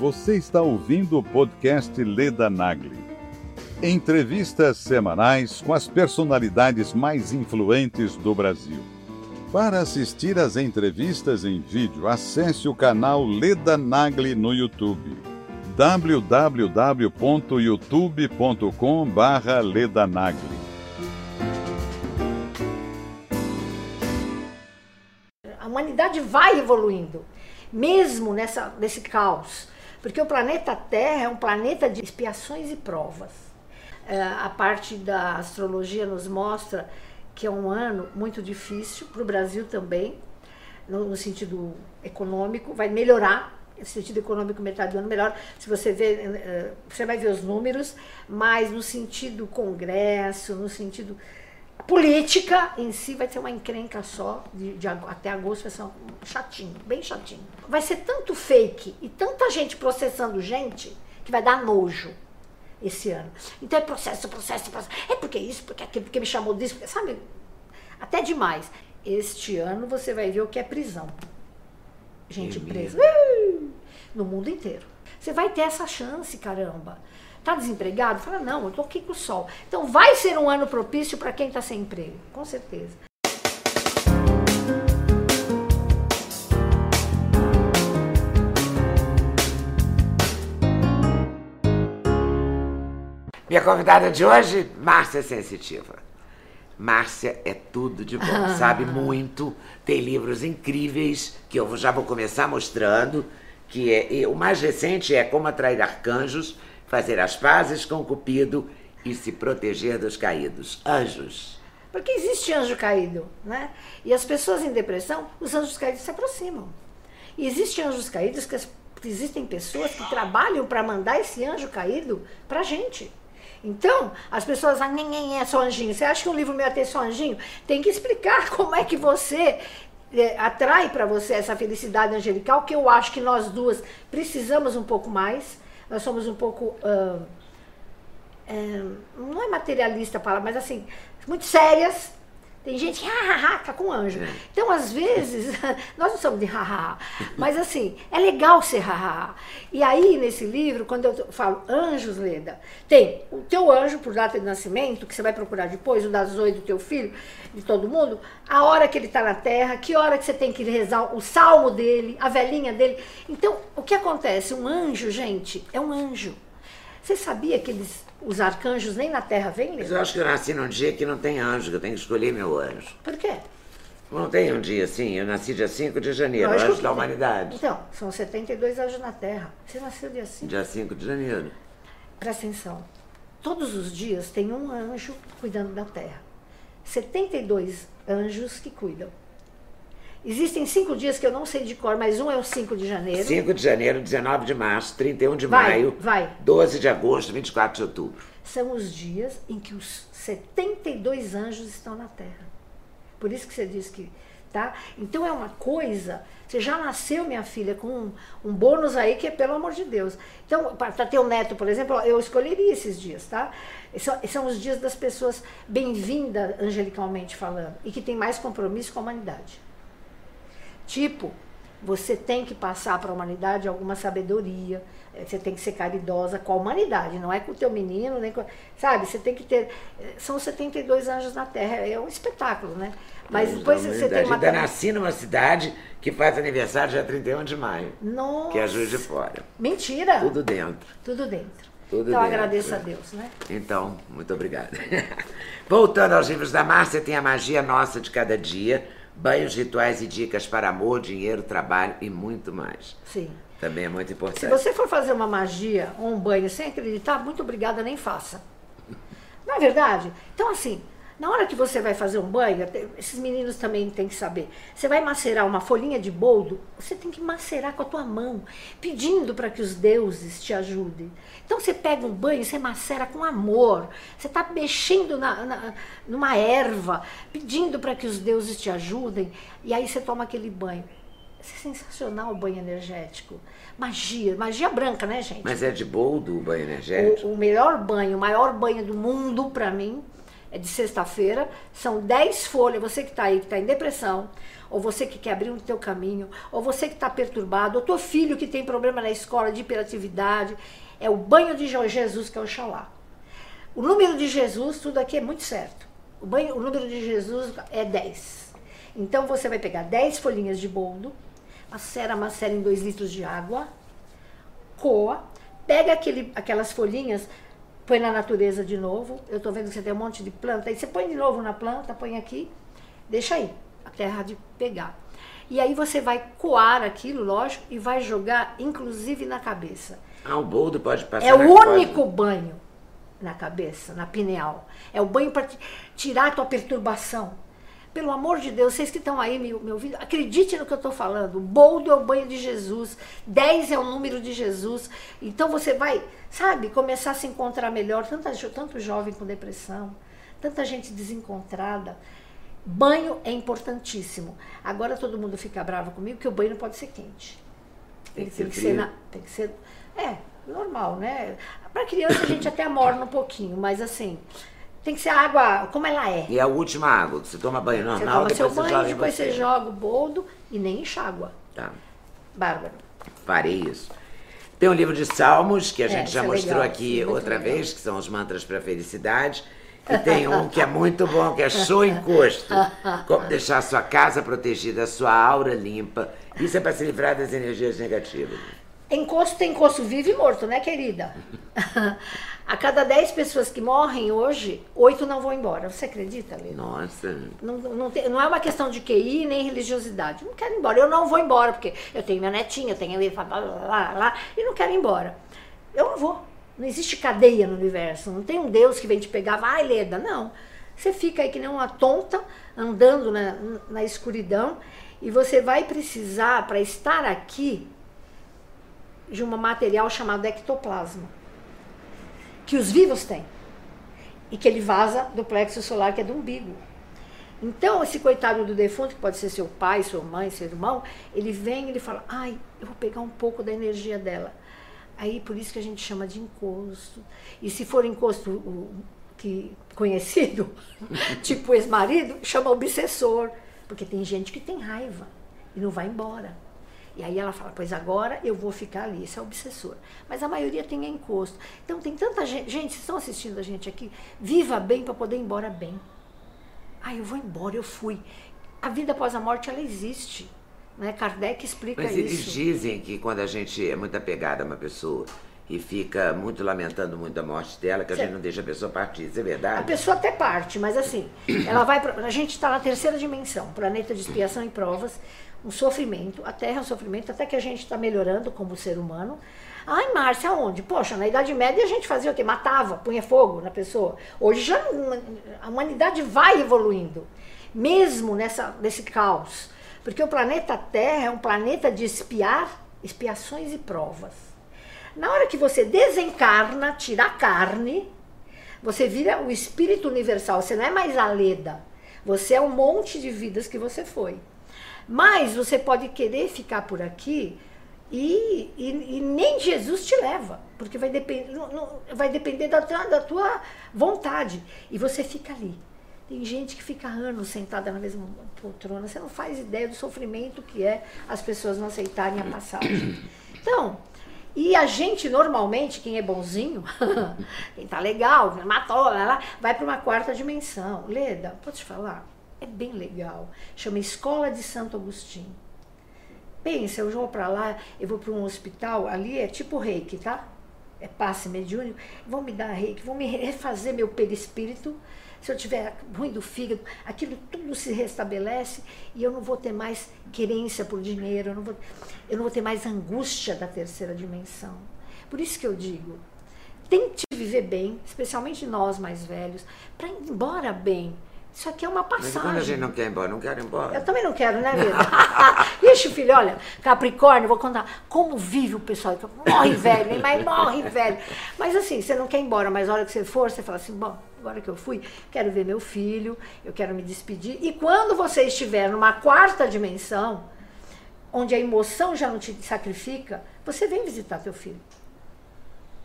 Você está ouvindo o podcast Leda Nagli. Entrevistas semanais com as personalidades mais influentes do Brasil. Para assistir às entrevistas em vídeo, acesse o canal Leda Nagli no YouTube. www.youtube.com/ledanagli. A humanidade vai evoluindo, mesmo nessa, nesse caos. Porque o planeta Terra é um planeta de expiações e provas. É, a parte da astrologia nos mostra que é um ano muito difícil para o Brasil também, no, sentido econômico, vai melhorar. No sentido econômico, metade do ano melhor. Se você ver, é, você vai ver os números, mas no sentido congresso, no sentido política em si vai ser uma encrenca só, de, de, até agosto vai ser um chatinho, bem chatinho. Vai ser tanto fake e tanta gente processando gente que vai dar nojo esse ano. Então é processo, processo, processo. É porque isso, porque aquilo, porque me chamou disso, porque, sabe? Até demais. Este ano você vai ver o que é prisão. Gente presa. no mundo inteiro. Você vai ter essa chance, caramba. Está desempregado? Fala, não, eu estou aqui com o sol. Então vai ser um ano propício para quem está sem emprego, com certeza. Minha convidada de hoje, Márcia Sensitiva. Márcia é tudo de bom, ah. sabe muito, tem livros incríveis que eu já vou começar mostrando, que é o mais recente é Como Atrair Arcanjos fazer as pazes com Cupido e se proteger dos caídos. Anjos. Porque existe anjo caído, né? E as pessoas em depressão, os anjos caídos se aproximam. E existem anjos caídos que existem pessoas que trabalham para mandar esse anjo caído para a gente. Então, as pessoas, ah, ninguém é só anjinho. Você acha que um livro meu é só anjinho? Tem que explicar como é que você é, atrai para você essa felicidade angelical, que eu acho que nós duas precisamos um pouco mais nós somos um pouco. Uh, é, não é materialista a palavra, mas assim, muito sérias. Tem gente que hahaha, tá com anjo. É. Então, às vezes, nós não somos de hahaha, mas assim, é legal ser hahaha. E aí, nesse livro, quando eu falo anjos, Leda, tem o teu anjo por data de nascimento, que você vai procurar depois, o da Zoe do teu filho, de todo mundo, a hora que ele está na terra, que hora que você tem que rezar o salmo dele, a velhinha dele. Então, o que acontece? Um anjo, gente, é um anjo. Você sabia que eles os arcanjos nem na Terra vêm? Mas eu acho que eu nasci num dia que não tem anjo, que eu tenho que escolher meu anjo. Por quê? Não tem um dia assim, eu nasci dia 5 de janeiro, não, anjo da humanidade. Então, são 72 anjos na Terra. Você nasceu dia 5? Dia 5 de janeiro. Presta atenção. Todos os dias tem um anjo cuidando da Terra. 72 anjos que cuidam. Existem cinco dias que eu não sei de cor, mas um é o 5 de janeiro. 5 de janeiro, 19 de março, 31 de vai, maio, vai. 12 de agosto, 24 de outubro. São os dias em que os 72 anjos estão na Terra. Por isso que você diz que. Tá? Então é uma coisa. Você já nasceu, minha filha, com um, um bônus aí que é pelo amor de Deus. Então, para ter um neto, por exemplo, eu escolheria esses dias, tá? São, são os dias das pessoas bem-vindas, angelicalmente falando, e que tem mais compromisso com a humanidade. Tipo, você tem que passar para a humanidade alguma sabedoria, eh, você tem que ser caridosa com a humanidade, não é com o teu menino, nem com, sabe? Você tem que ter, eh, são 72 anjos na Terra, é um espetáculo, né? Mas depois você tem uma... Ainda nasci numa cidade que faz aniversário dia 31 de maio, Nossa. que é Juiz de Fora. Mentira! Tudo dentro. Tudo dentro. Tudo então dentro. agradeço a Deus, né? Então, muito obrigada. Voltando aos livros da Márcia, tem a magia nossa de cada dia, banhos, rituais e dicas para amor, dinheiro, trabalho e muito mais. Sim. Também é muito importante. Se você for fazer uma magia ou um banho sem acreditar, muito obrigada, nem faça. Não é verdade? Então, assim, na hora que você vai fazer um banho, esses meninos também têm que saber. Você vai macerar uma folhinha de boldo, você tem que macerar com a tua mão, pedindo para que os deuses te ajudem. Então você pega um banho, você macera com amor. Você está mexendo na, na, numa erva, pedindo para que os deuses te ajudem, e aí você toma aquele banho. É sensacional o banho energético. Magia, magia branca, né, gente? Mas é de boldo o banho energético? O, o melhor banho, o maior banho do mundo para mim de sexta-feira, são 10 folhas, você que está aí, que está em depressão, ou você que quer abrir um teu caminho, ou você que está perturbado, ou teu filho que tem problema na escola de hiperatividade, é o banho de Jesus que é o Xalá. O número de Jesus, tudo aqui é muito certo. O, banho, o número de Jesus é 10. Então você vai pegar 10 folhinhas de boldo, macera, macera em 2 litros de água, coa, pega aquele, aquelas folhinhas, põe na natureza de novo. Eu estou vendo que você tem um monte de planta, aí você põe de novo na planta, põe aqui, deixa aí, a terra de pegar. E aí você vai coar aquilo, lógico, e vai jogar, inclusive, na cabeça. Ah, o boldo pode passar. É o único pode... banho na cabeça, na pineal. É o banho para tirar a tua perturbação. Pelo amor de Deus, vocês que estão aí me, me ouvindo, acredite no que eu estou falando. O boldo é o banho de Jesus, 10 é o número de Jesus. Então você vai, sabe, começar a se encontrar melhor. Tanta, tanto jovem com depressão, tanta gente desencontrada. Banho é importantíssimo. Agora todo mundo fica bravo comigo que o banho não pode ser quente. Tem, tem, que, ser, ser na, tem que ser. É, normal, né? Para criança a gente até amorna um pouquinho, mas assim, tem que ser água como ela é. E a última água, você toma banho normal, você toma depois seu banho, banho, depois você joga o boldo e nem enxágua. Tá. Bárbaro. Farei isso. Tem um livro de salmos que a É, gente já é mostrou legal, aqui é muito outra legal. vez, que são os mantras para felicidade. E tem um que é muito bom, que é show encosto. Como deixar a sua casa protegida, a sua aura limpa. Isso é para se livrar das energias negativas. Encosto tem encosto vivo e morto, né, querida? a cada 10 pessoas que morrem hoje, 8 não vão embora. Você acredita, Lê? Nossa. Não, não, tem- não é uma questão de QI nem religiosidade. Não quero ir embora. Eu não vou embora, porque eu tenho minha netinha, eu tenho ele, lá, lá, lá, lá, e não quero ir embora. Eu não vou. Não existe cadeia no universo. Não tem um Deus que vem te pegar, vai, Leda. Não. Você fica aí que nem uma tonta, andando na, na escuridão, e você vai precisar, para estar aqui, de um material chamado ectoplasma, que os vivos têm, e que ele vaza do plexo solar, que é do umbigo. Então, esse coitado do defunto, que pode ser seu pai, sua mãe, seu irmão, ele vem e ele fala: ai, eu vou pegar um pouco da energia dela. Aí, por isso que a gente chama de encosto. E se for encosto o, que, conhecido, tipo ex-marido, chama obsessor. Porque tem gente que tem raiva e não vai embora. E aí ela fala, pois agora eu vou ficar ali, isso é obsessor. Mas a maioria tem encosto. Então tem tanta gente, gente, vocês estão assistindo a gente aqui, viva bem para poder ir embora bem. Ah, eu vou embora, eu fui. A vida após a morte, ela existe. Né? Kardec explica Mas eles isso. dizem que quando a gente é muito apegado a uma pessoa e fica muito lamentando muito a morte dela, que a gente não deixa a pessoa partir. Isso é A verdade? pessoa até parte, mas assim, ela vai pra, a gente está na terceira dimensão, planeta de expiação e provas, um sofrimento, a Terra é um sofrimento, até que a gente está melhorando como ser humano. Ai, Márcia, aonde? Poxa, na Idade Média a gente fazia o quê? Matava, punha fogo na pessoa. Hoje já a humanidade vai evoluindo, mesmo nessa, nesse caos. Porque o planeta Terra é um planeta de espiar, expiações e provas. Na hora que você desencarna, tira a carne, você vira o espírito universal, você não é mais a Leda. Você é um monte de vidas que você foi. Mas você pode querer ficar por aqui e, e- e nem Jesus te leva, porque vai, depend, não- não- vai depender da tua, da tua vontade. E você fica ali. Tem gente que fica anos sentada na mesma poltrona, você não faz ideia do sofrimento que é as pessoas não aceitarem a passagem. Então, e a gente normalmente, quem é bonzinho, quem tá legal, matou, lá, lá, vai para uma quarta dimensão. Leda, pode te falar? É bem legal. Chama Escola de Santo Agostinho. Pensa, eu vou para lá, eu vou para um hospital, ali é tipo reiki, tá? É passe mediúnico. Vão me dar reiki, vão me refazer meu perispírito. Se eu tiver ruim do fígado, aquilo tudo se restabelece e eu não vou ter mais querência por dinheiro, eu não vou, eu não vou ter mais angústia da terceira dimensão. Por isso que eu digo, tente viver bem, especialmente nós mais velhos, para ir embora bem. Isso aqui é uma Mas passagem. quando a gente não quer ir embora, não quero ir embora. Eu também não quero, né, Leda? Ixi, filho, olha, Capricórnio, vou contar como vive o pessoal. Morre velho, hein? mas morre velho. Mas assim, você não quer ir embora, mas a hora que você for, você fala assim, bom, agora que eu fui, quero ver meu filho, eu quero me despedir. E quando você estiver numa quarta dimensão, onde a emoção já não te sacrifica, você vem visitar teu filho.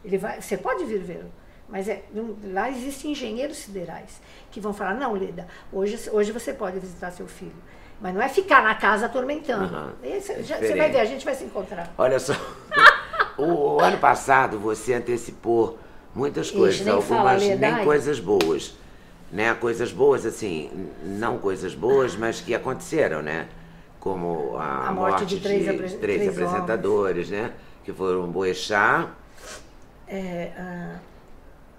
Ele vai, você pode vir vê-lo. Mas é, lá existem engenheiros siderais que vão falar, não, Leda, hoje, hoje você pode visitar seu filho. Mas não é ficar na casa atormentando. Uhum, Esse, é já, você vai ver, a gente vai se encontrar. Olha só, o, o, ano passado você antecipou muitas coisas, Ixi, algumas fala, nem coisas boas. Né? Coisas boas, assim, não coisas boas, mas que aconteceram, né? Como a, a morte, morte, de três, de três, três apresentadores, homens. né? Que foram Boechat. É, uh,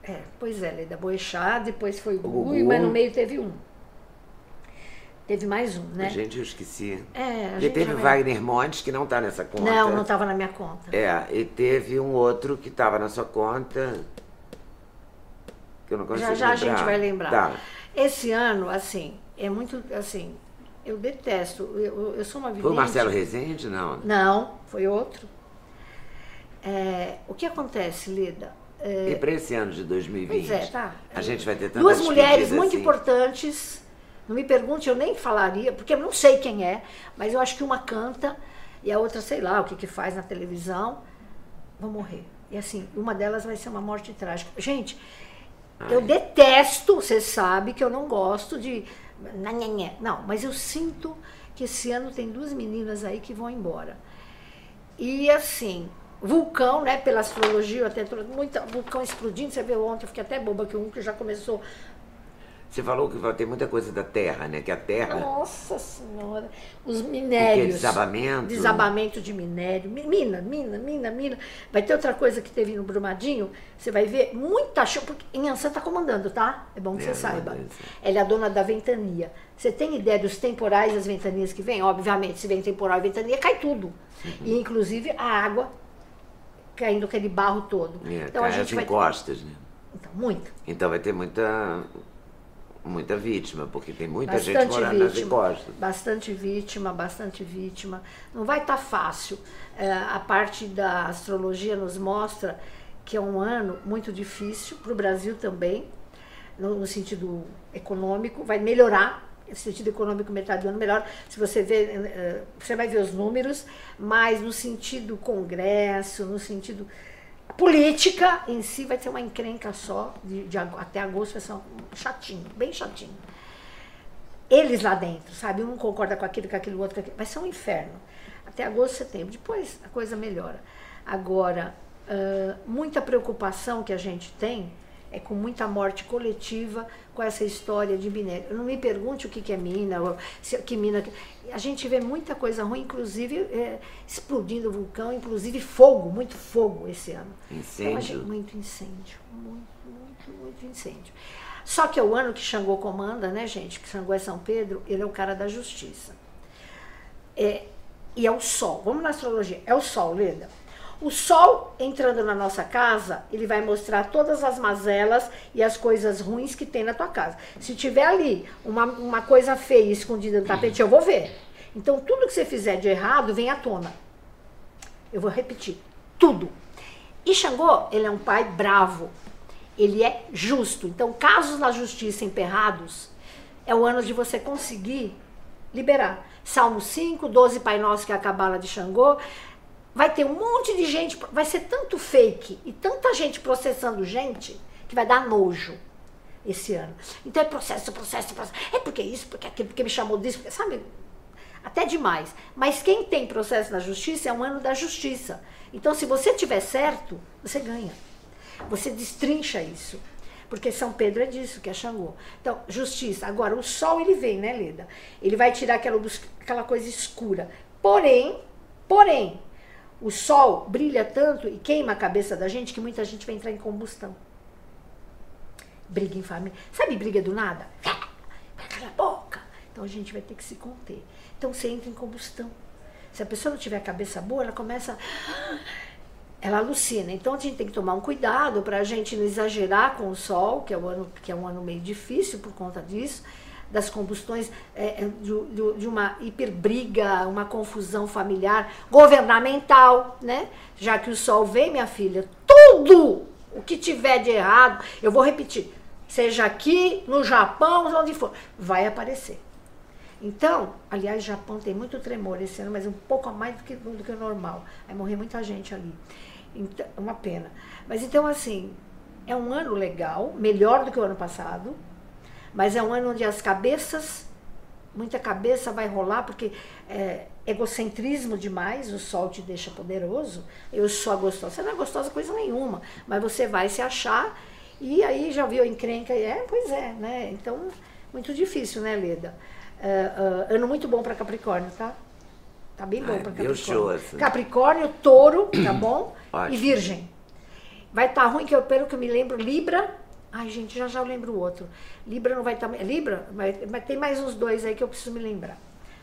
é, pois é, Leda Boechat, depois foi o Gugu, mas no meio teve um. Teve mais um, né? Gente, eu esqueci. É, e teve o Wagner Montes, que não está nessa conta. Não, não estava na minha conta. É, e teve um outro que estava na sua conta, que eu não consigo Já já lembrar. a gente vai lembrar. Tá. Esse ano, assim, é muito, assim, eu detesto, eu, eu sou uma vidente. Foi o Marcelo Rezende, não? Não, foi outro. É, o que acontece, Lida? É, e para esse ano de 2020? Pois é, tá. A gente vai ter tantas Duas mulheres muito assim. importantes não me pergunte, eu nem falaria, porque eu não sei quem é, mas eu acho que uma canta e a outra, sei lá, o que, que faz na televisão, vão morrer. E assim, uma delas vai ser uma morte trágica. Gente, Ai. eu detesto, você sabe que eu não gosto de. Não, mas eu sinto que esse ano tem duas meninas aí que vão embora. E assim, vulcão, né, pela astrologia, eu até muita vulcão explodindo, você viu ontem, eu fiquei até boba que um que já começou você falou que vai ter muita coisa da terra, né? Que a terra. Nossa Senhora! Os minérios. Desabamento. Desabamento de minério. Mina, mina, mina, mina. Vai ter outra coisa que teve no Brumadinho. Você vai ver muita chuva. Porque Inhansã está comandando, tá? É bom que é, você saiba. Ela é a dona da ventania. Você tem ideia dos temporais e as ventanias que vêm? Obviamente, se vem temporal e ventania, cai tudo. Uhum. E inclusive a água caindo aquele barro todo. É, então a gente vai encostas, né? Então, muito. Então vai ter muita muita vítima, porque tem muita bastante gente morando vítima, nas encostas. Bastante vítima, bastante vítima. Não vai estar tá fácil. É, a parte da astrologia nos mostra que é um ano muito difícil para o Brasil também, no, no, sentido econômico, vai melhorar. Sentido econômico, metade do ano melhor. Se você ver, é, você vai ver os números, mas no sentido congresso, no sentido política em si vai ser uma encrenca só, de, de, até agosto vai ser um chatinho, bem chatinho. Eles lá dentro, sabe? Um concorda com aquilo, com aquilo, outro com aquilo. Vai ser um inferno. Até agosto, setembro. Depois a coisa melhora. Agora, uh, muita preocupação que a gente tem é com muita morte coletiva com essa história de minério. Não me pergunte o que, que é mina, se, que mina. A gente vê muita coisa ruim, inclusive é, explodindo vulcão, inclusive fogo, muito fogo esse ano. Incêndio. Então, muito incêndio, muito, muito, muito incêndio. Só que é o ano que Xangô comanda, né, gente? Que Xangô é São Pedro, ele é o cara da justiça. É, e é o sol. Vamos na astrologia. É o sol, Leda. O sol entrando na nossa casa, ele vai mostrar todas as mazelas e as coisas ruins que tem na tua casa. Se tiver ali uma, uma coisa feia escondida no tapete, eu vou ver. Então, tudo que você fizer de errado vem à tona. Eu vou repetir. Tudo. E Xangô, ele é um pai bravo. Ele é justo. Então, casos na justiça emperrados, é o ano de você conseguir liberar. Salmo 5, 12 Pai Nosso, que é a cabala de Xangô vai ter um monte de gente, vai ser tanto fake e tanta gente processando gente que vai dar nojo esse ano. Então é processo, processo, processo. É porque isso, porque aquilo, porque me chamou disso, porque, sabe? Até demais. Mas quem tem processo na justiça é um ano da justiça. Então, se você tiver certo, você ganha. Você destrincha isso. Porque São Pedro é disso, que é Xangô. Então, justiça. Agora, o sol ele vem, né, Leda? Ele vai tirar aquela, aquela coisa escura. Porém, porém, o sol brilha tanto e queima a cabeça da gente que muita gente vai entrar em combustão. Briga em família. Sabe briga do nada? Cala a boca. Então a gente vai ter que se conter. Então você entra em combustão. Se a pessoa não tiver a cabeça boa, ela começa. Ela alucina. Então a gente tem que tomar um cuidado para a gente não exagerar com o sol, que é, um ano, que é um ano meio difícil por conta disso das combustões, é, é de, de, uma hiperbriga, uma confusão familiar, governamental, né? Já que o sol vem, minha filha, tudo o que tiver de errado, eu vou repetir, seja aqui, no Japão, onde for, vai aparecer. Então, aliás, Japão tem muito tremor esse ano, mas um pouco a mais do que, do que o normal. Vai morrer muita gente ali. Então, uma pena. Mas então, assim, É um ano legal, melhor do que o ano passado, mas é um ano onde as cabeças, muita cabeça vai rolar, porque é, egocentrismo demais, o sol te deixa poderoso. Eu sou gostosa. Você não é gostosa coisa nenhuma, mas você vai se achar e aí já viu a encrenca. É, pois é, né? Então, muito difícil, né, Leda? Uh, uh, ano muito bom para Capricórnio, tá? Tá bem bom para Capricórnio. Capricórnio, touro, tá bom? e Virgem. Vai estar tá ruim, que eu, pelo que eu me lembro, Libra. Ai, gente, já já eu lembro o outro. Libra não vai estar. Tá, Libra? Mas, mas tem mais uns dois aí que eu preciso me lembrar.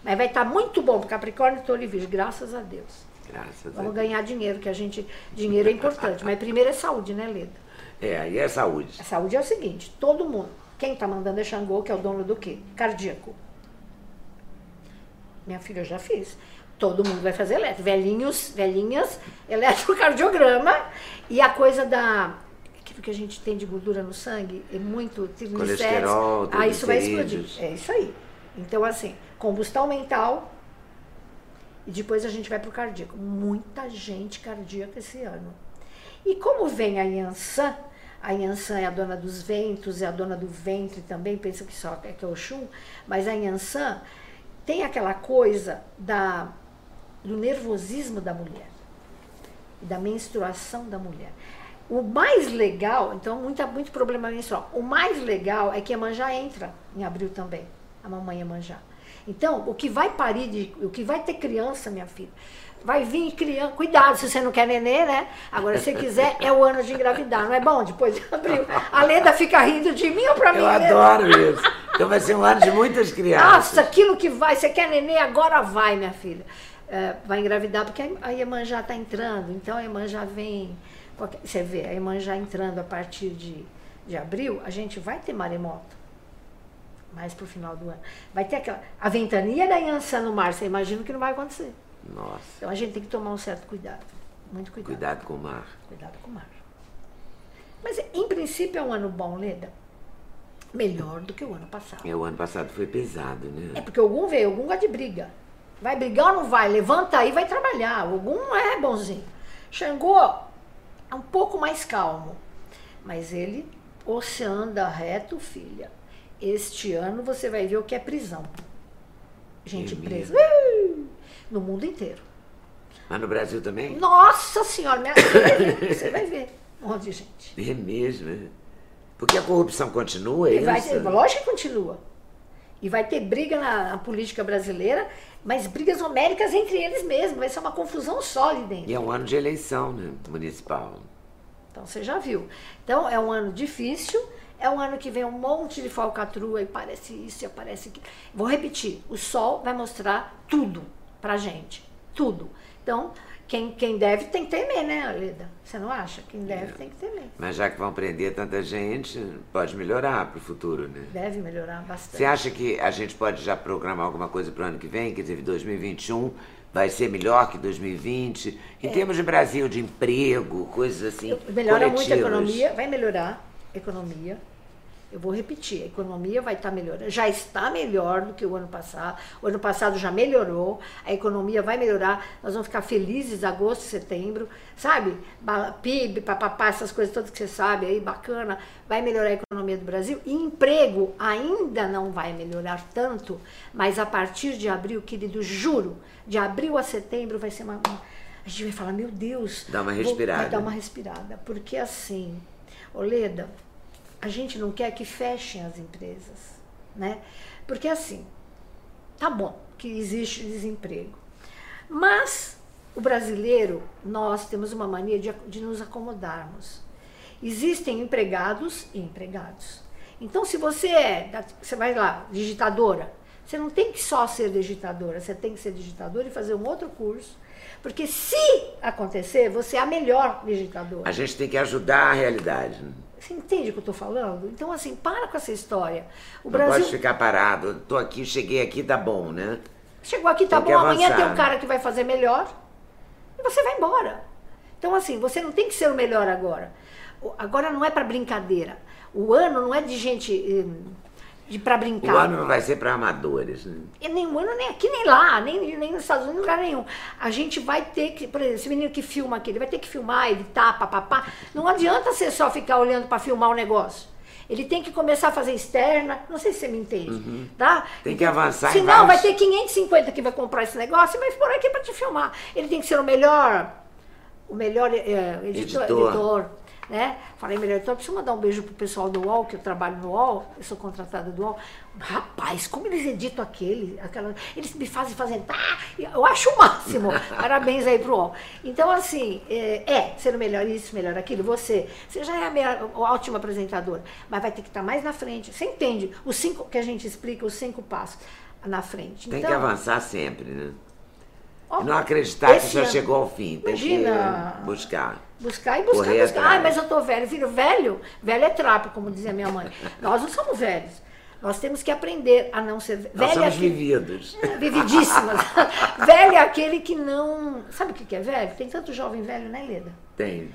Mas vai estar tá muito bom para Capricórnio, Touro e Virgem, graças a Deus. Graças Vamos a ganhar dinheiro, que a gente. Dinheiro é importante. mas primeiro é saúde, né, Leda? É, aí é saúde. A saúde é o seguinte: todo mundo. Quem está mandando é Xangô, que é o dono do quê? Cardíaco. Minha filha, eu já fiz. Todo mundo vai fazer eletro. Velhinhos, velhinhas, eletrocardiograma. E a coisa da. Aquilo que a gente tem de gordura no sangue é muito triglicéridos. Ah, isso vai explodir. É isso aí. Então, assim, combustão mental. E depois a gente vai para o cardíaco. Muita gente cardíaca esse ano. E como vem a Yansan, a Yansan é a dona dos ventos, é a dona do ventre também, pensa que só é que é o Xum, mas a Yansan tem aquela coisa da, do nervosismo da mulher, da menstruação da mulher. O mais legal, então, muita, muito problema menstrual. O mais legal é que a Manjá entra em abril também, a mamãe Manjá. Então, o que vai parir, de, o que vai ter criança, minha filha, vai vir criança. Cuidado se você não quer nenê, né? Agora, se quiser, é o ano de engravidar, não é bom? Depois de abril. A Leda fica rindo de mim ou pra mim? Eu adoro isso. Então vai ser um ano de muitas crianças. Nossa, aquilo que vai, você quer nenê, agora vai, minha filha. É, vai engravidar, porque a irmã já está entrando, então a irmã já Você vê, a irmã já entrando a partir de, de abril, a gente vai ter maremoto mais pro final do ano. Vai ter aquela. A ventania da Yansan no mar, você imagina que não vai acontecer. Nossa. Então a gente tem que tomar um certo cuidado. Muito cuidado. Cuidado com o mar. Cuidado com o mar. Mas em princípio é um ano bom, Leda. Melhor do que o ano passado. É, o ano passado foi pesado, né? É porque algum veio, algum gosta de briga. Vai brigar ou não vai? Levanta aí vai trabalhar. Algum é bonzinho. Xangô um pouco mais calmo. Mas ele, você anda reto, filha este ano você vai ver o que é prisão. Gente é presa. Uh, no mundo inteiro. Mas no Brasil também? Nossa Senhora, minha você vai ver um monte de gente. É mesmo, é. Porque a corrupção continua, é vai, isso? Lógico que continua. E vai ter briga na, na, política brasileira, mas brigas homéricas entre eles mesmos. Vai ser uma confusão sólida. E é um ano de eleição né, municipal. Então você já viu. Então é um ano difícil é um ano que vem um monte de falcatrua e parece isso e aparece aquilo. Vou repetir: o sol vai mostrar tudo pra gente. Tudo. Então, quem, quem deve tem que temer, né, Aleda? Você não acha? Quem deve é. tem que temer. Mas já que vão prender tanta gente, pode melhorar para o futuro, né? Deve melhorar bastante. Você acha que a gente pode já programar alguma coisa para o ano que vem? Quer dizer, 2021 vai ser melhor que 2020? Em é. termos de Brasil, de emprego, coisas assim. Melhora coletivas. muito a economia, vai melhorar a economia eu vou repetir, a economia vai estar tá melhorando, já está melhor do que o ano passado. O ano passado já melhorou, a economia vai melhorar, nós vamos ficar felizes agosto, setembro, sabe? PIB, papapá, essas coisas todas que você sabe aí, bacana, vai melhorar a economia do Brasil. E emprego ainda não vai melhorar tanto, mas a partir de abril, querido, juro, de abril a setembro vai ser uma. A gente vai falar, meu Deus. Dá uma respirada. Vou, vai dar uma respirada. Porque assim, Oleda, a gente não quer que fechem as empresas, né? Porque assim, tá bom que existe desemprego, mas o brasileiro, nós temos uma mania de, de nos acomodarmos. Existem empregados e empregados. Então, se você é, você vai lá, digitadora, você não tem que só ser digitadora, você tem que ser digitadora e fazer um outro curso. Porque se acontecer, você é a melhor digitadora. A gente tem que ajudar a realidade. Né? Você entende o que eu estou falando? Então, assim, para com essa história. O não Brasil... pode ficar parado. Estou aqui, cheguei aqui, tá bom, né? Chegou aqui, tá tem bom. Amanhã tem um cara que vai fazer melhor e você vai embora. Então, assim, você não tem que ser o melhor agora. Agora não é para brincadeira. O ano não é de gente. De para brincar. O ano não vai ser para amadores, né? E nem o ano, nem aqui, nem lá, nem, nem nos Estados Unidos, lugar nenhum. A gente vai ter que, por exemplo, esse menino que filma aqui, ele vai ter que filmar, editar, papapá. Não adianta você só ficar olhando para filmar o negócio. Ele tem que começar a fazer externa, não sei se você me entende, Uhum. tá? Tem que avançar Senão vai ter 550 que vai comprar esse negócio e vai por aqui para te filmar. Ele tem que ser o melhor, o melhor eh, editor, Editor. editor, né? Falei melhor editor, preciso mandar um beijo pro pessoal do UOL, que eu trabalho no UOL, eu sou contratada do UOL. Rapaz, como eles editam aquele, aquela, eles me fazem fazer, ah, eu acho o máximo. Parabéns aí pro UOL. Então, assim, é, é ser o melhor isso, melhor aquilo, você, você já é a melhor, o ótimo apresentador, mas vai ter que estar mais na frente. Você entende? Os cinco que a gente explica, os cinco passos na frente. Tem então, que avançar sempre, né? E não acreditar que já chegou ao fim. Tem Imagina. que buscar. Buscar e buscar, buscar. atrás. Ai, mas eu tô velho. Filho, velho, velho é trapo, como dizia minha mãe. Nós não somos velhos. Nós temos que aprender a não ser velho. Nós somos aquele- vividos. Vividíssimas. velho é aquele que não. Sabe o que é velho? Tem tanto jovem velho, né, Leda? Tem.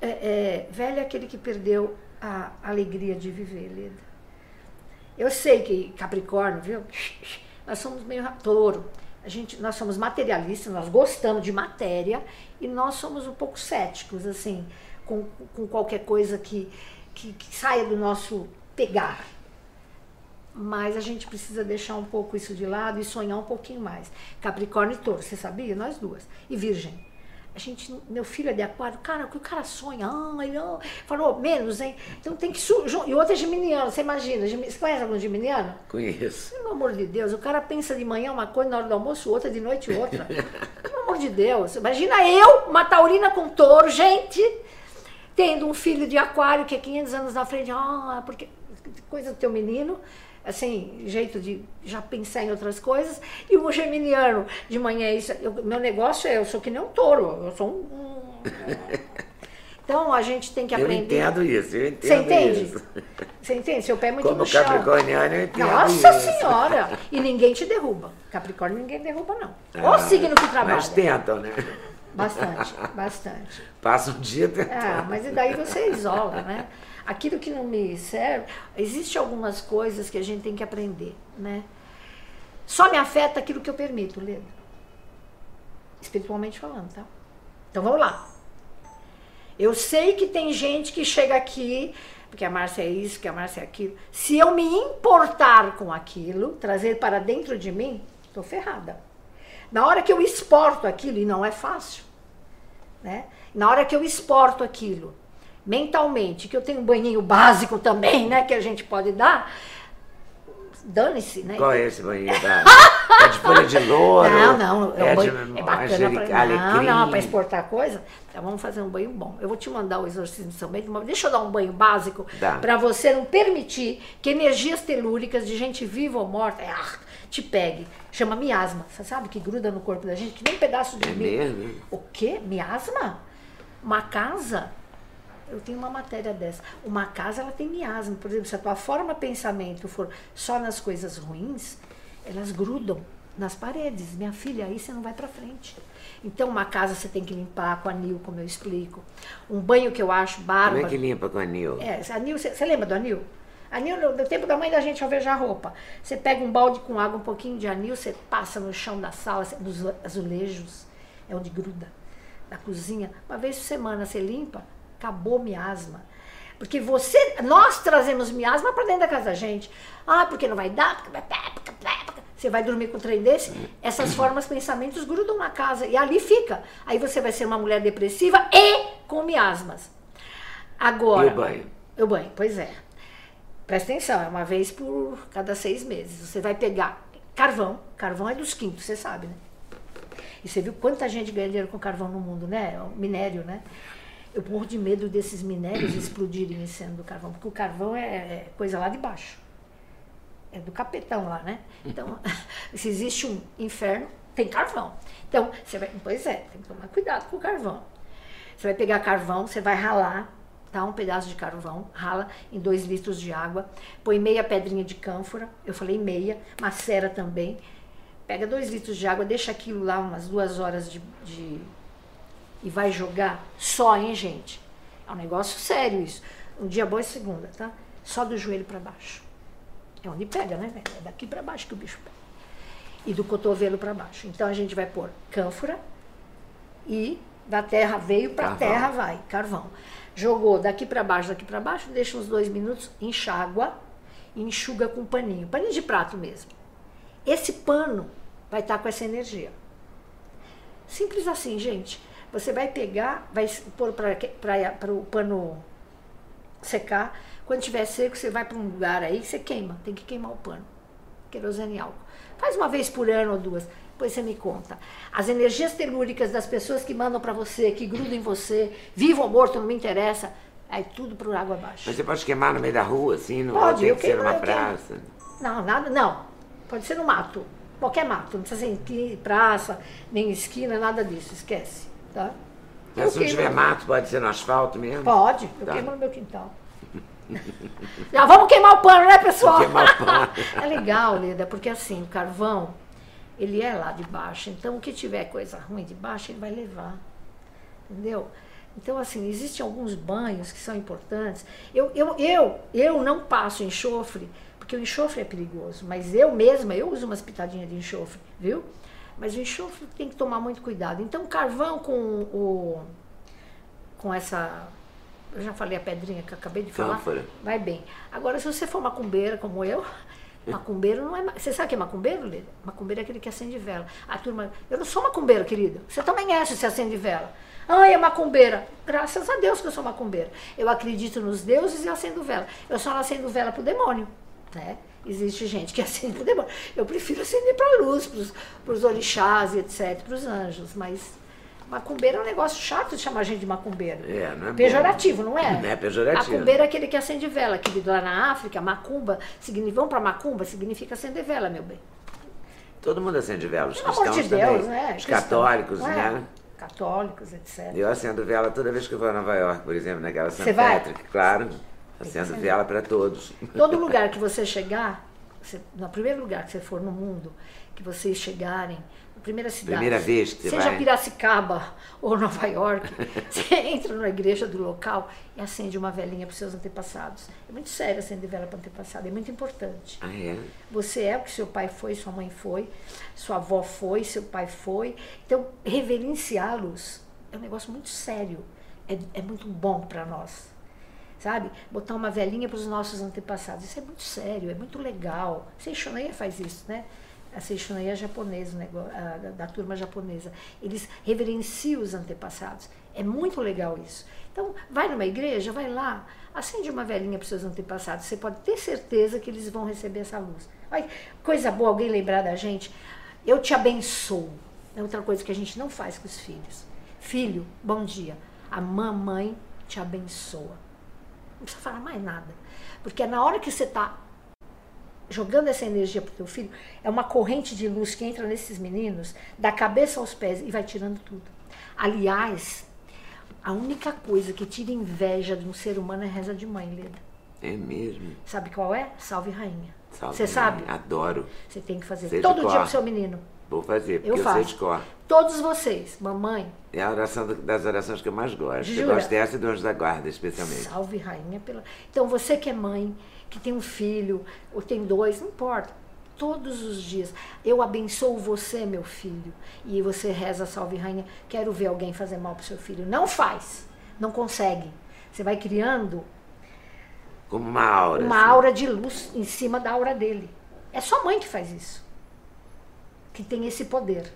É, é, velho é aquele que perdeu a alegria de viver, Leda. Eu sei que Capricórnio, viu? Nós somos meio touro. A gente, nós somos materialistas, nós gostamos de matéria e nós somos um pouco céticos, assim, com, com qualquer coisa que, que, que saia do nosso pegar. Mas a gente precisa deixar um pouco isso de lado e sonhar um pouquinho mais. Capricórnio e touro, você sabia? Nós duas. E Virgem. A gente, meu filho é de aquário, cara, o que o cara sonha? Ai, não. Falou, menos, hein? Então tem que. E outra é geminiano, você imagina. Você conhece algum geminiano? Conheço. Pelo amor de Deus, o cara pensa de manhã uma coisa, na hora do almoço outra, de noite outra. Pelo amor de Deus. Imagina eu, uma taurina com touro, gente, tendo um filho de aquário que é 500 anos na frente. Ah, porque coisa do teu menino, assim, jeito de já pensar em outras coisas. E o geminiano, de manhã, isso, eu- meu negócio é, eu sou que nem um touro, eu sou um... um- Então a gente tem que Eu aprender. entendo isso, eu entendo Você entende? isso. Você entende? Seu pé é muito Como no chão. capricorniano, eu entendo Nossa isso. senhora! E ninguém te derruba. Capricórnio ninguém derruba, não. Ou Ah, signo que trabalha. Mas tentam, né? Bastante, bastante. Passa um dia tentando. Ah, mas e daí você isola, né? Aquilo que não me serve, existe algumas coisas que a gente tem que aprender, né? Só me afeta aquilo que eu permito, Leda. Espiritualmente falando, tá? Então vamos lá. Eu sei que tem gente que chega aqui, porque a Márcia é isso, que a Márcia é aquilo. Se eu me importar com aquilo, trazer para dentro de mim, estou ferrada. Na hora que eu exporto aquilo, e não é fácil, né? Na hora que eu exporto aquilo mentalmente, que eu tenho um banhinho básico também, né, que a gente pode dar, dane-se, né? Qual é esse banheiro? da- É de folha de louro? Não, não, é, um é banho, de é bacana pra, não, não, para exportar coisa, então vamos fazer um banho bom. Eu vou te mandar o exorcismo de São Bento, deixa eu dar um banho básico para você não permitir que energias telúricas de gente viva ou morta ah, te pegue. Chama miasma, você sabe que gruda no corpo da gente, que nem um pedaço de É mesmo? O quê? Miasma? Uma casa? Eu tenho uma matéria dessa. Uma casa, ela tem miasma. Por exemplo, se a tua forma de pensamento for só nas coisas ruins, elas grudam nas paredes. Minha filha, aí você não vai para frente. Então, uma casa você tem que limpar com anil, como eu explico. Um banho que eu acho Como bárbaro. é que limpa com anil? É, anil, você, você lembra do anil? Anil, no, tempo da mãe da gente alvejar roupa. Você pega um balde com água, um pouquinho de anil, você passa no chão da sala, nos azulejos, é onde gruda, na cozinha. Uma vez por semana você limpa, acabou miasma. Porque você, nós trazemos miasma para dentro da casa da gente. Ah, porque não vai dar, porque. Você vai dormir com um trem desse, essas formas, pensamentos grudam na casa e ali fica. Aí você vai ser uma mulher depressiva e com miasmas. Agora. E o banho? O banho, pois é. Presta atenção, é uma vez por cada seis meses. Você vai pegar carvão, carvão é dos quintos, você sabe, né? E você viu quanta gente ganha dinheiro com carvão no mundo, né? É Minério, né? Eu morro de medo desses minérios explodirem esse ano do carvão, porque o carvão é, é coisa lá de baixo. É do capetão lá, né? Então, se existe um inferno, tem carvão. Então, você vai. Pois é, tem que tomar cuidado com o carvão. Você vai pegar carvão, você vai ralar, tá? Um pedaço de carvão, rala em dois litros de água, põe meia pedrinha de cânfora, eu falei meia, macera também. Pega dois litros de água, deixa aquilo lá umas duas horas de, de- e vai jogar só, hein, gente? É um negócio sério isso. Um dia bom é segunda, tá? Só do joelho para baixo. É onde pega, né? É daqui para baixo que o bicho pega. E do cotovelo para baixo. Então a gente vai pôr cânfora e da terra veio para terra vai, carvão. Jogou daqui para baixo, daqui para baixo, deixa uns dois minutos, enxágua e enxuga com um paninho, paninho de prato mesmo. Esse pano vai estar tá com essa energia. Simples assim, gente. Você vai pegar, vai pôr para o pano secar. Quando tiver seco, você vai para um lugar aí você queima. Tem que queimar o pano. Querosene e álcool. Faz uma vez por ano ou duas. Depois você me conta. As energias telúricas das pessoas que mandam para você, que grudam em você, vivo ou morto, não me interessa. Aí tudo por água abaixo. Mas você pode queimar no meio da rua, assim? Não pode, tem que ser numa eu queimo. praça? Não, nada, não. Pode ser no mato. Qualquer mato. Não precisa ser em praça, nem esquina, nada disso. Esquece. Tá? Mas se não tiver mato, pode ser no asfalto mesmo? Pode. Eu tá. queimo no meu quintal. Já vamos queimar o pano, né, pessoal? Queimar o pano. é legal, Leda, porque assim, o carvão, ele é lá de baixo. Então, o que tiver coisa ruim de baixo, ele vai levar. Entendeu? Então, assim, existem alguns banhos que são importantes. Eu, eu, eu, eu não passo enxofre, porque o enxofre é perigoso, mas eu mesma, eu uso umas pitadinhas de enxofre, viu? Mas o enxofre tem que tomar muito cuidado. Então, carvão com o com essa eu já falei a pedrinha que eu acabei de falar. Cânfora. Vai bem. Agora, se você for macumbeira como eu, macumbeiro não é. Você sabe o que é macumbeiro, Lida? Macumbeiro é aquele que acende vela. A turma. Eu não sou macumbeira, querida. Você também é se acende vela. Ai, é macumbeira. Graças a Deus que eu sou macumbeira. Eu acredito nos deuses e acendo vela. Eu só não acendo vela pro demônio. Né? Existe gente que acende pro demônio. Eu prefiro acender para luz, para os orixás e etc., para os anjos. Mas Macumbeiro é um negócio chato de chamar a gente de macumbeiro. É, não é Pejorativo, bom. não é? Não é pejorativo. Macumbeiro é aquele que acende vela. Aquele lá na África, macumba, significa, vão para macumba, significa acender vela, meu bem. Todo mundo acende vela, os Pelo cristãos de Deus, também. né? Os católicos, é? né? Católicos, etc. Eu acendo vela toda vez que eu vou a Nova York, por exemplo, naquela St. Você vai? Patrick, claro. Acendo vela para todos. Todo lugar que você chegar, você, no primeiro lugar que você for no mundo, que vocês chegarem, primeira cidade. Primeira vez que você Seja vai. Piracicaba ou Nova York, você entra na igreja do local e acende uma velinha para os seus antepassados. É muito sério acender vela para antepassado, é muito importante. Ah, é? Você é o que seu pai foi, sua mãe foi, sua avó foi, seu pai foi. Então, reverenciá-los é um negócio muito sério, é, é muito bom para nós. Sabe? Botar uma velinha para os nossos antepassados. Isso é muito sério, é muito legal. Seixoneia faz isso, né? A Seixoneia japonesa, né, a, da, turma japonesa. Eles reverenciam os antepassados. É muito legal isso. Então, vai numa igreja, vai lá, acende uma velhinha para os seus antepassados. Você pode ter certeza que eles vão receber essa luz. Coisa boa alguém lembrar da gente. Eu te abençoo. É outra coisa que a gente não faz com os filhos. Filho, bom dia. A mamãe te abençoa. Não precisa falar mais nada. Porque é na hora que você está jogando essa energia para o teu filho, é uma corrente de luz que entra nesses meninos, da cabeça aos pés e vai tirando tudo. Aliás, a única coisa que tira inveja de um ser humano é reza de mãe, Leda. É mesmo? Sabe qual é? Salve rainha. Salve Você sabe? Adoro. Você tem que fazer Sei todo dia pro seu menino. Vou fazer, porque Eu eu, faço. sei de cor. Todos vocês, mamãe, É a oração das orações que eu mais gosto. Eu Jura? gosto dessa e do Anjo da Guarda, especialmente. salve rainha pela. Então você que é mãe, que tem um filho, ou tem dois, não importa. Todos os dias. Eu abençoo você, meu filho. E você reza salve rainha. Quero ver alguém fazer mal pro seu filho. Não faz. Não consegue. Você vai criando Como uma aura. uma assim. aura de luz em cima da aura dele. É só mãe que faz isso. Que tem esse poder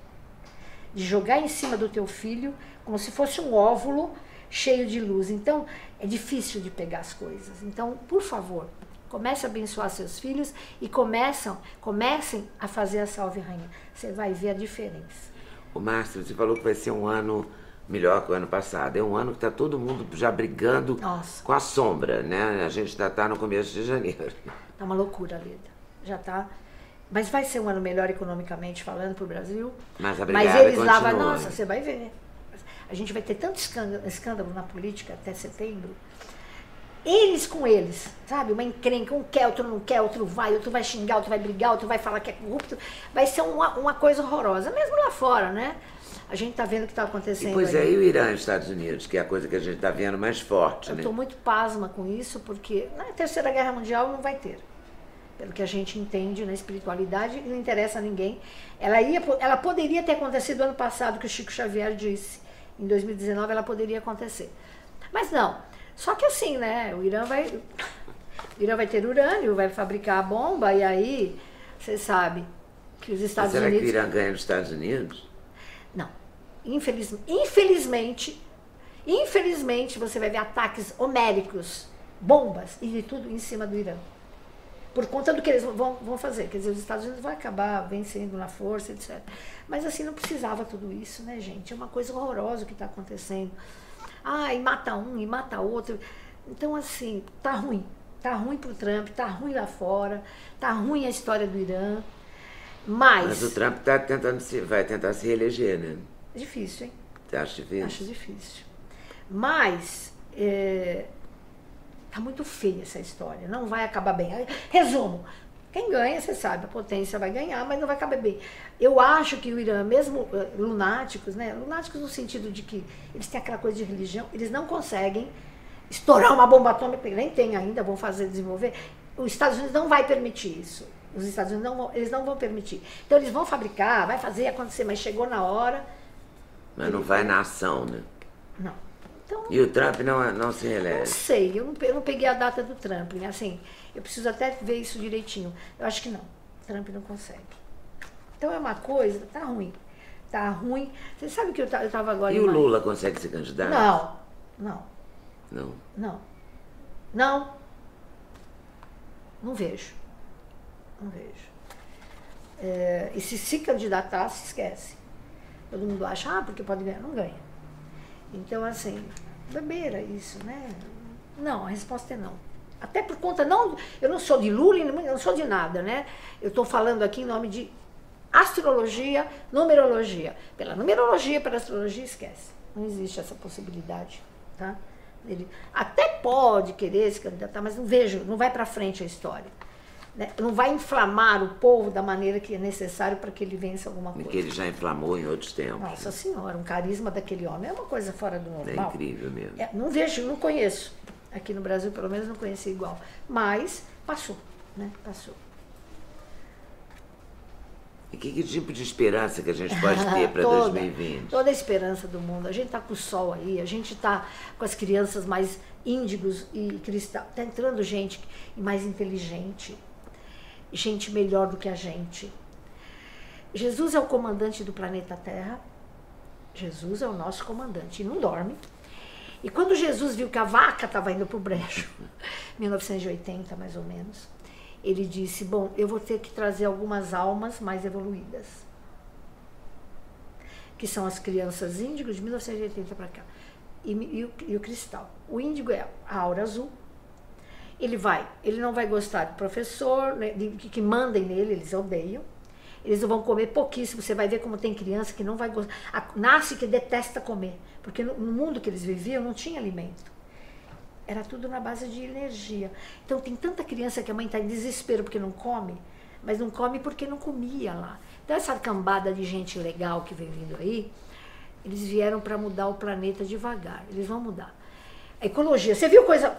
de jogar em cima do teu filho como se fosse um óvulo cheio de luz. Então, é difícil de pegar as coisas. Então, por favor, comece a abençoar seus filhos e começam, comecem a fazer a salve rainha. Você vai ver a diferença. O Márcio, você falou que vai ser um ano melhor que o ano passado. É um ano que está todo mundo já brigando Nossa. com a sombra, né? A gente ainda está no começo de janeiro. É uma loucura, Leda. Já tá. Mas vai ser um ano melhor economicamente falando para o Brasil. Mas a Mas eles lá continua. nossa, você vai ver. A gente vai ter tanto escândalo, escândalo na política até setembro. Eles com eles, sabe? Uma encrenca, um quer, outro não quer, outro vai, outro vai xingar, outro vai brigar, outro vai falar que é corrupto. Vai ser uma, uma coisa horrorosa, mesmo lá fora, né? A gente tá vendo o que está acontecendo E, pois aí. é, e o Irã e os Estados Unidos, que é a coisa que a gente está vendo mais forte, Eu né? estou muito pasma com isso, porque na Terceira Guerra Mundial não vai ter. pelo que a gente entende na espiritualidade, não interessa a ninguém. Ela, ia, ela poderia ter acontecido ano passado, que o Chico Xavier disse. Em 2019 ela poderia acontecer. Mas não. Só que assim, né? O Irã vai. O Irã vai ter urânio, vai fabricar a bomba, e aí, você sabe que os Estados será Unidos. Será que o Irã ganha nos Estados Unidos? Não. Infeliz, infelizmente, infelizmente, você vai ver ataques homéricos, bombas e de tudo em cima do Irã por conta do que eles vão, vão fazer. Quer dizer, os Estados Unidos vão acabar vencendo na força, etc. Mas assim, não precisava tudo isso, né, gente? É uma coisa horrorosa o que está acontecendo. Ah, e mata um, e mata outro. Então, assim, tá ruim. Tá ruim pro Trump, tá ruim lá fora, tá ruim a história do Irã. Mas. Mas o Trump tá tentando se, vai tentar se reeleger, né? Difícil, hein? Você acha difícil? Acho difícil. Mas. É, Tá muito feia essa história, não vai acabar bem. Resumo, quem ganha, você sabe, a potência vai ganhar, mas não vai acabar bem. Eu acho que o Irã, mesmo uh, lunáticos, né? Lunáticos no sentido de que eles têm aquela coisa de religião, eles não conseguem estourar uma bomba atômica, nem tem ainda, vão fazer desenvolver. Os Estados Unidos não vai permitir isso. Os Estados Unidos não vão, eles não vão permitir. Então eles vão fabricar, vai fazer acontecer, mas chegou na hora. Mas não vai na ação, né? Não. Então, e o Trump não, não se reelege? Não sei, eu não, eu não peguei a data do Trump. Né? Assim, eu preciso até ver isso direitinho. Eu acho que não. Trump não consegue. Então é uma coisa, tá ruim. Tá ruim. Você sabe que eu estava agora. E o Lula consegue ser candidato? Não, não. Não. Não. Não. Não vejo. Não vejo. É, e se se candidatar, se esquece. Todo mundo acha, ah, porque pode ganhar. Não ganha. Então, assim, bebeira isso, né? Não, a resposta é não. Até por conta, não, eu não sou de Lula, eu não sou de nada, né? Eu estou falando aqui em nome de astrologia, numerologia. Pela numerologia, pela astrologia, esquece. Não existe essa possibilidade, tá? Ele até pode querer se candidatar, mas não vejo, não vai para frente a história né, não vai inflamar o povo da maneira que é necessário para que ele vença alguma coisa. Que ele já inflamou em outros tempos. Nossa Senhora, um carisma daquele homem é uma coisa fora do normal. É incrível mesmo. É, não vejo, não conheço. Aqui no Brasil, pelo menos, não conheci igual. Mas passou, né? Passou. E que, que, tipo de esperança que a gente pode ter para 2020? Toda a esperança do mundo. A gente está com o sol aí, a gente está com as crianças mais índigos e cristais. Está entrando gente mais inteligente, gente melhor do que a gente. Jesus é o comandante do planeta Terra. Jesus é o nosso comandante e não dorme. E quando Jesus viu que a vaca estava indo para o brejo, 1980 mais ou menos, ele disse: Bom, eu vou ter que trazer algumas almas mais evoluídas, que são as crianças índigos de 1980 para cá, e, e, o, e o cristal. O índigo é a aura azul, ele vai, ele não vai gostar do professor, né, de, que, que mandem nele, eles odeiam. Eles vão comer pouquíssimo. Você vai ver como tem criança que não vai gostar. Nasce que detesta comer. Porque no, no mundo que eles viviam não tinha alimento. Era tudo na base de energia. Então tem tanta criança que a mãe está em desespero porque não come, mas não come porque não comia lá. Então essa cambada de gente legal que vem vindo aí, eles vieram para mudar o planeta devagar. Eles vão mudar. A ecologia. Você viu coisa.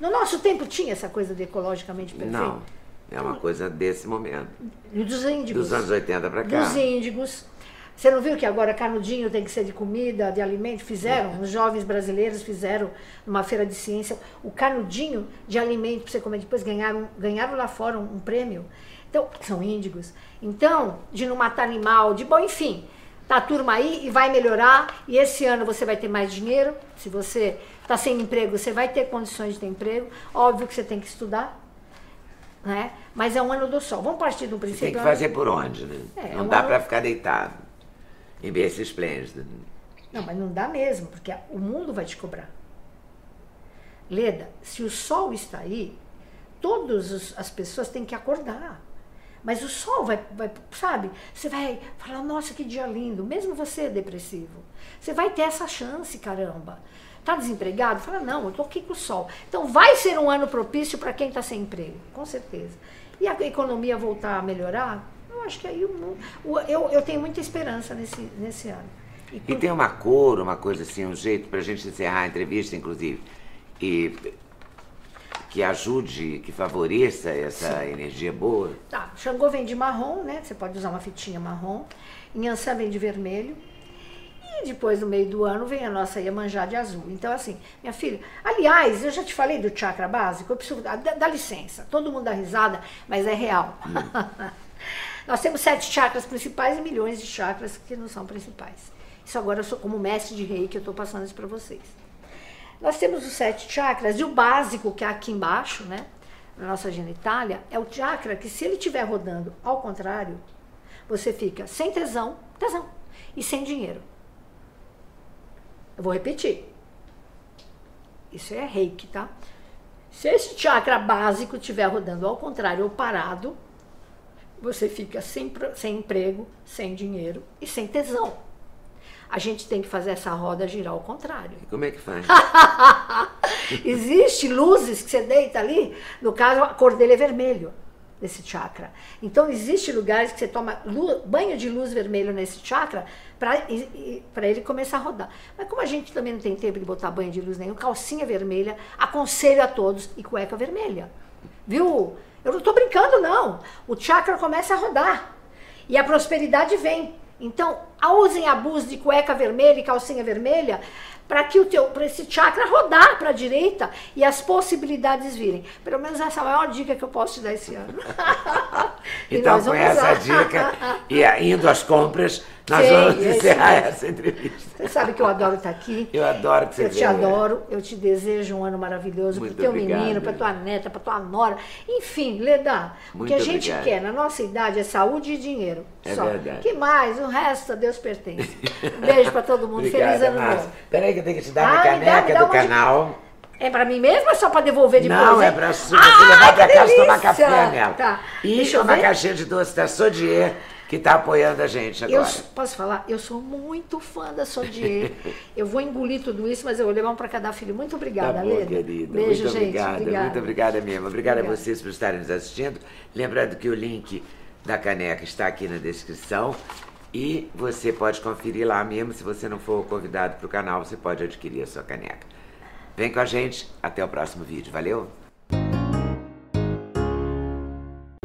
No nosso tempo tinha essa coisa de ecologicamente perfeito? Não. É uma coisa desse momento. Dos índigos. Dos anos 80 para cá. Dos índigos. Você não viu que agora canudinho tem que ser de comida, de alimento? Fizeram, os jovens brasileiros fizeram numa feira de ciência o canudinho de alimento para você comer. Depois ganharam, ganharam lá fora um, um, prêmio. Então, são índigos. Então, de não matar animal, de bom, enfim. Tá a turma aí e vai melhorar. E esse ano você vai ter mais dinheiro. Se você está sem emprego, você vai ter condições de ter emprego. Óbvio que você tem que estudar, né? Mas é um ano do sol. Vamos partir do princípio. Você tem que fazer por onde, né? É, não é dá ano... para ficar deitado em berço esplêndido. Não, mas não dá mesmo, porque o mundo vai te cobrar. Leda, se o sol está aí, todas as pessoas têm que acordar. Mas o sol vai, vai, sabe? Você vai falar, nossa, que dia lindo, mesmo você é depressivo. Você vai ter essa chance, caramba. Está desempregado? Fala, não, eu estou aqui com o sol. Então vai ser um ano propício para quem está sem emprego, com certeza. E a economia voltar a melhorar, eu acho que aí eu, eu, eu tenho muita esperança nesse, nesse ano. E, e tem uma cor, uma coisa assim, um jeito para a gente encerrar a entrevista, inclusive. E que ajude, que favoreça essa Sim. energia boa? Tá, Xangô vem de marrom, né? Você pode usar uma fitinha marrom. Inhansã vem de vermelho. E depois, no meio do ano, vem a nossa Iemanjá de azul. Então, assim, minha filha. Aliás, eu já te falei do chakra básico, eu preciso. Dá, dá licença, todo mundo dá risada, mas é real. Hum. Nós temos sete chakras principais e milhões de chakras que não são principais. Isso agora eu sou como mestre de rei que eu estou passando isso para vocês. Nós temos os sete chakras e o básico, que é aqui embaixo, né? Na nossa genitália, é o chakra que se ele estiver rodando ao contrário, você fica sem tesão, tesão, e sem dinheiro. Eu vou repetir. Isso é reiki, tá? Se esse chakra básico estiver rodando ao contrário ou parado, você fica sem, sem emprego, sem dinheiro e sem tesão. A gente tem que fazer essa roda girar ao contrário. E como é que faz? Existe luzes que você deita ali, no caso, a cor dele é vermelho desse chakra. Então, existe lugares que você toma luz, banho de luz vermelho nesse chakra para ele começar a rodar. Mas como a gente também não tem tempo de botar banho de luz nenhum, calcinha vermelha, aconselho a todos e cueca vermelha. Viu? Eu não estou brincando, não. O chakra começa a rodar. E a prosperidade vem. Então, usem abuso de cueca vermelha e calcinha vermelha para que o teu, para esse chakra rodar para a direita e as possibilidades virem. Pelo menos essa é a maior dica que eu posso te dar esse ano. então, com essa dica e indo às compras, nós Sim, vamos encerrar essa entrevista. Você sabe que eu adoro estar aqui. Eu adoro que você Eu te adoro, eu te desejo um ano maravilhoso para o teu obrigado. menino, para tua neta, para tua nora. Enfim, Leda, o que a gente obrigado. quer na nossa idade é saúde e dinheiro. É só. verdade. que mais? O resto a Um beijo para todo mundo. Feliz ano novo. Peraí que eu tenho que te dar ah, caneca dá, dá do canal. É para mim mesmo ou é só para devolver depois? Não, é para você ah, levar para casa tomar café nela. Tá. E uma caixinha de doce da Sodier que está apoiando a gente agora. Eu, posso falar? Eu sou muito fã da Sodier. eu vou engolir tudo isso, mas eu vou levar um para cada filho. Muito obrigada, tá bom, Leda. querida. Beijo, muito gente. Obrigada, obrigada. Muito obrigada mesmo. Obrigada, obrigada a vocês por estarem nos assistindo. Lembrando que o link da caneca está aqui na descrição. E você pode conferir lá mesmo. Se você não for convidado para o canal, você pode adquirir a sua caneca. Vem com a gente. Até o próximo vídeo. Valeu?